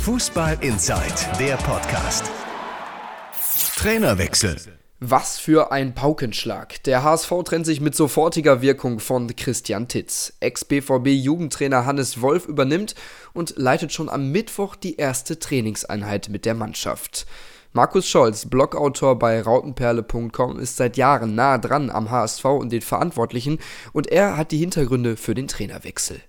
Fußball Inside, der Podcast. Trainerwechsel. Was für ein Paukenschlag. Der HSV trennt sich mit sofortiger Wirkung von Christian Titz. Ex-BVB-Jugendtrainer Hannes Wolf übernimmt und leitet schon am Mittwoch die erste Trainingseinheit mit der Mannschaft. Markus Scholz, Blogautor bei rautenperle.com, ist seit Jahren nah dran am HSV und den Verantwortlichen und er hat die Hintergründe für den Trainerwechsel.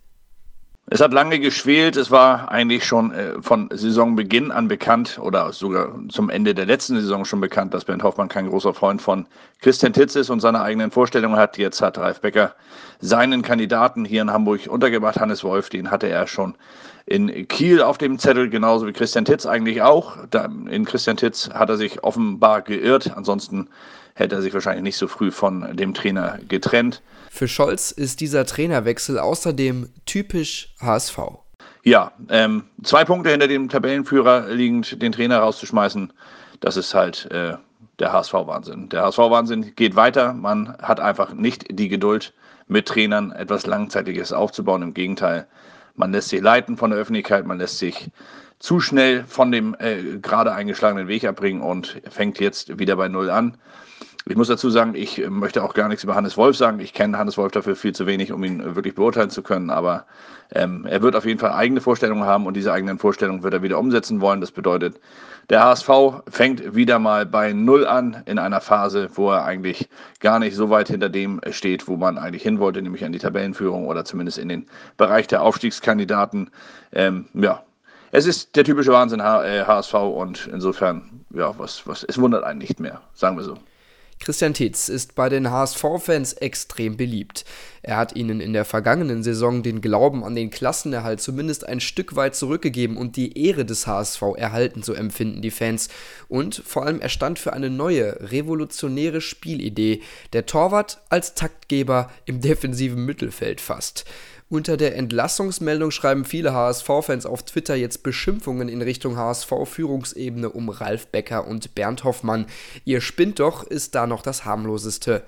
Es hat lange geschwelt. Es war eigentlich schon äh, von Saisonbeginn an bekannt oder sogar zum Ende der letzten Saison schon bekannt, dass Bernd Hoffmann kein großer Freund von Christian Titz ist und seine eigenen Vorstellungen hat. Jetzt hat Ralf Becker seinen Kandidaten hier in Hamburg untergebracht, Hannes Wolf. Den hatte er schon in Kiel auf dem Zettel, genauso wie Christian Titz eigentlich auch. in Christian Titz hat er sich offenbar geirrt. Ansonsten hätte er sich wahrscheinlich nicht so früh von dem Trainer getrennt. Für Scholz ist dieser Trainerwechsel außerdem typisch HSV. Ja, ähm, zwei Punkte hinter dem Tabellenführer liegend, den Trainer rauszuschmeißen, das ist halt äh, der HSV-Wahnsinn. Der HSV-Wahnsinn geht weiter. Man hat einfach nicht die Geduld, mit Trainern etwas Langzeitiges aufzubauen. Im Gegenteil, man lässt sich leiten von der Öffentlichkeit, man lässt sich zu schnell von dem äh, gerade eingeschlagenen Weg abbringen und fängt jetzt wieder bei Null an. Ich muss dazu sagen, ich möchte auch gar nichts über Hannes Wolf sagen. Ich kenne Hannes Wolf dafür viel zu wenig, um ihn wirklich beurteilen zu können. Aber ähm, er wird auf jeden Fall eigene Vorstellungen haben und diese eigenen Vorstellungen wird er wieder umsetzen wollen. Das bedeutet, der HSV fängt wieder mal bei Null an in einer Phase, wo er eigentlich gar nicht so weit hinter dem steht, wo man eigentlich hin wollte, nämlich an die Tabellenführung oder zumindest in den Bereich der Aufstiegskandidaten. Ähm, ja, es ist der typische Wahnsinn HSV äh, und insofern, ja, was, was, es wundert einen nicht mehr, sagen wir so. Christian Tietz ist bei den HSV-Fans extrem beliebt. Er hat ihnen in der vergangenen Saison den Glauben an den Klassenerhalt zumindest ein Stück weit zurückgegeben und die Ehre des HSV erhalten, so empfinden die Fans. Und vor allem er stand für eine neue, revolutionäre Spielidee. Der Torwart als Taktgeber im defensiven Mittelfeld fast. Unter der Entlassungsmeldung schreiben viele HSV-Fans auf Twitter jetzt Beschimpfungen in Richtung HSV-Führungsebene um Ralf Becker und Bernd Hoffmann. Ihr spinnt doch, ist da noch das harmloseste.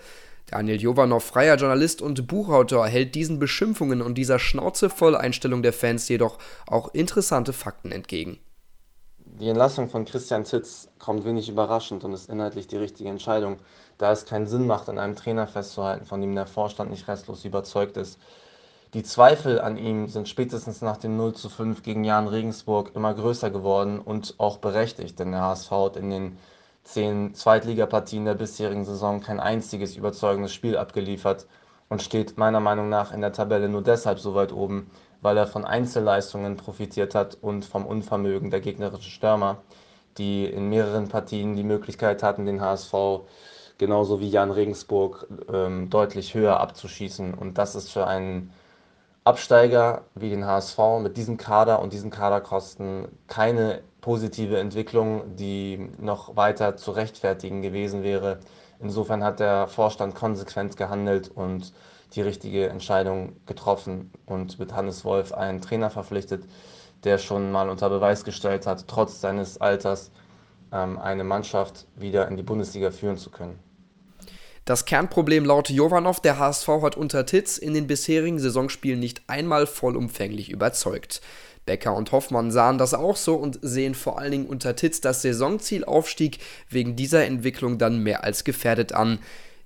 Daniel Jovanov, freier Journalist und Buchautor, hält diesen Beschimpfungen und dieser schnauzevoll Einstellung der Fans jedoch auch interessante Fakten entgegen. Die Entlassung von Christian Titz kommt wenig überraschend und ist inhaltlich die richtige Entscheidung, da es keinen Sinn macht, an einem Trainer festzuhalten, von dem der Vorstand nicht restlos überzeugt ist. Die Zweifel an ihm sind spätestens nach dem 0 zu 5 gegen Jan Regensburg immer größer geworden und auch berechtigt, denn der HSV hat in den zehn Zweitligapartien der bisherigen Saison kein einziges überzeugendes Spiel abgeliefert und steht meiner Meinung nach in der Tabelle nur deshalb so weit oben, weil er von Einzelleistungen profitiert hat und vom Unvermögen der gegnerischen Stürmer, die in mehreren Partien die Möglichkeit hatten, den HSV genauso wie Jan Regensburg ähm, deutlich höher abzuschießen. Und das ist für einen Absteiger wie den HSV mit diesem Kader und diesen Kaderkosten keine positive Entwicklung, die noch weiter zu rechtfertigen gewesen wäre. Insofern hat der Vorstand konsequent gehandelt und die richtige Entscheidung getroffen und mit Hannes Wolf einen Trainer verpflichtet, der schon mal unter Beweis gestellt hat, trotz seines Alters ähm, eine Mannschaft wieder in die Bundesliga führen zu können. Das Kernproblem laut Jovanov, der HSV hat unter Titz in den bisherigen Saisonspielen nicht einmal vollumfänglich überzeugt. Becker und Hoffmann sahen das auch so und sehen vor allen Dingen unter Titz das Saisonziel Aufstieg wegen dieser Entwicklung dann mehr als gefährdet an.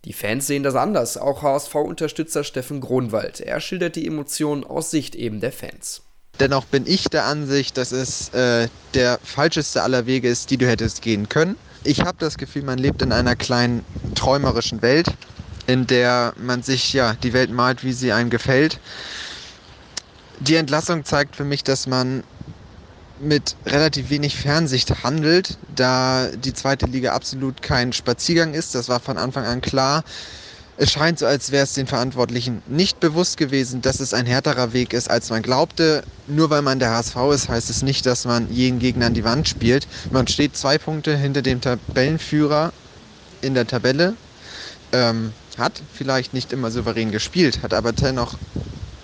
Die Fans sehen das anders, auch HSV-Unterstützer Steffen Gronwald. Er schildert die Emotionen aus Sicht eben der Fans. Dennoch bin ich der Ansicht, dass es äh, der falscheste aller Wege ist, die du hättest gehen können. Ich habe das Gefühl, man lebt in einer kleinen träumerischen Welt, in der man sich ja die Welt malt, wie sie einem gefällt. Die Entlassung zeigt für mich, dass man mit relativ wenig Fernsicht handelt, da die zweite Liga absolut kein Spaziergang ist. Das war von Anfang an klar. Es scheint so, als wäre es den Verantwortlichen nicht bewusst gewesen, dass es ein härterer Weg ist, als man glaubte. Nur weil man der HSV ist, heißt es nicht, dass man jeden Gegner an die Wand spielt. Man steht zwei Punkte hinter dem Tabellenführer in der Tabelle. Ähm, hat vielleicht nicht immer souverän gespielt, hat aber dennoch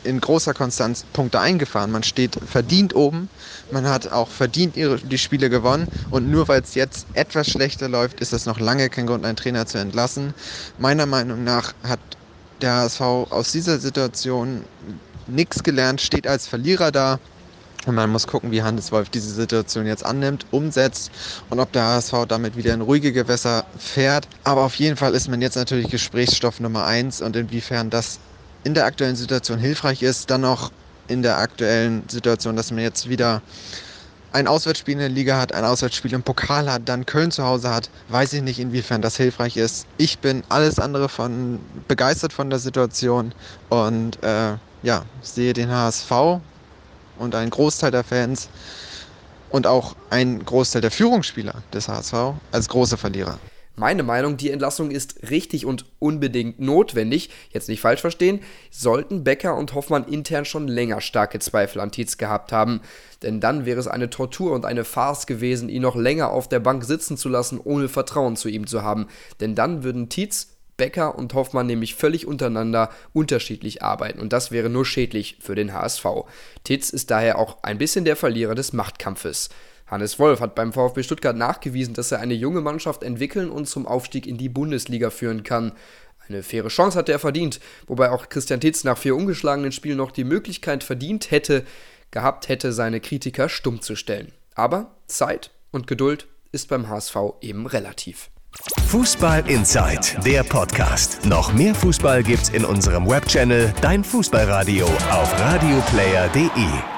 in großer Konstanz Punkte eingefahren. Man steht verdient oben, man hat auch verdient ihre, die Spiele gewonnen und nur weil es jetzt etwas schlechter läuft, ist das noch lange kein Grund, einen Trainer zu entlassen. Meiner Meinung nach hat der HSV aus dieser Situation nichts gelernt, steht als Verlierer da Man muss gucken, wie Hannes Wolf diese Situation jetzt annimmt, umsetzt und ob der HSV damit wieder in ruhige Gewässer fährt. Aber auf jeden Fall ist man jetzt natürlich Gesprächsstoff Nummer eins und inwiefern das in der aktuellen Situation hilfreich ist, dann auch in der aktuellen Situation, dass man jetzt wieder ein Auswärtsspiel in der Liga hat, ein Auswärtsspiel im Pokal hat, dann Köln zu Hause hat, weiß ich nicht, inwiefern das hilfreich ist. Ich bin alles andere von begeistert von der Situation und äh, ja, sehe den HSV und einen Großteil der Fans und auch einen Großteil der Führungsspieler des HSV als große Verlierer. Meine Meinung, die Entlassung ist richtig und unbedingt notwendig. Jetzt nicht falsch verstehen, sollten Becker und Hoffmann intern schon länger starke Zweifel an Tietz gehabt haben. Denn dann wäre es eine Tortur und eine Farce gewesen, ihn noch länger auf der Bank sitzen zu lassen, ohne Vertrauen zu ihm zu haben. Denn dann würden Tietz, Becker und Hoffmann nämlich völlig untereinander unterschiedlich arbeiten und das wäre nur schädlich für den HSV. Titz ist daher auch ein bisschen der Verlierer des Machtkampfes. Hannes Wolf hat beim VfB Stuttgart nachgewiesen, dass er eine junge Mannschaft entwickeln und zum Aufstieg in die Bundesliga führen kann. Eine faire Chance hatte er verdient, wobei auch Christian Titz nach vier ungeschlagenen Spielen noch die Möglichkeit verdient hätte, gehabt hätte, seine Kritiker stumm zu stellen. Aber Zeit und Geduld ist beim HSV eben relativ. Fußball Inside, der Podcast. Noch mehr Fußball gibt's in unserem Webchannel Dein Fußballradio auf radioplayer.de.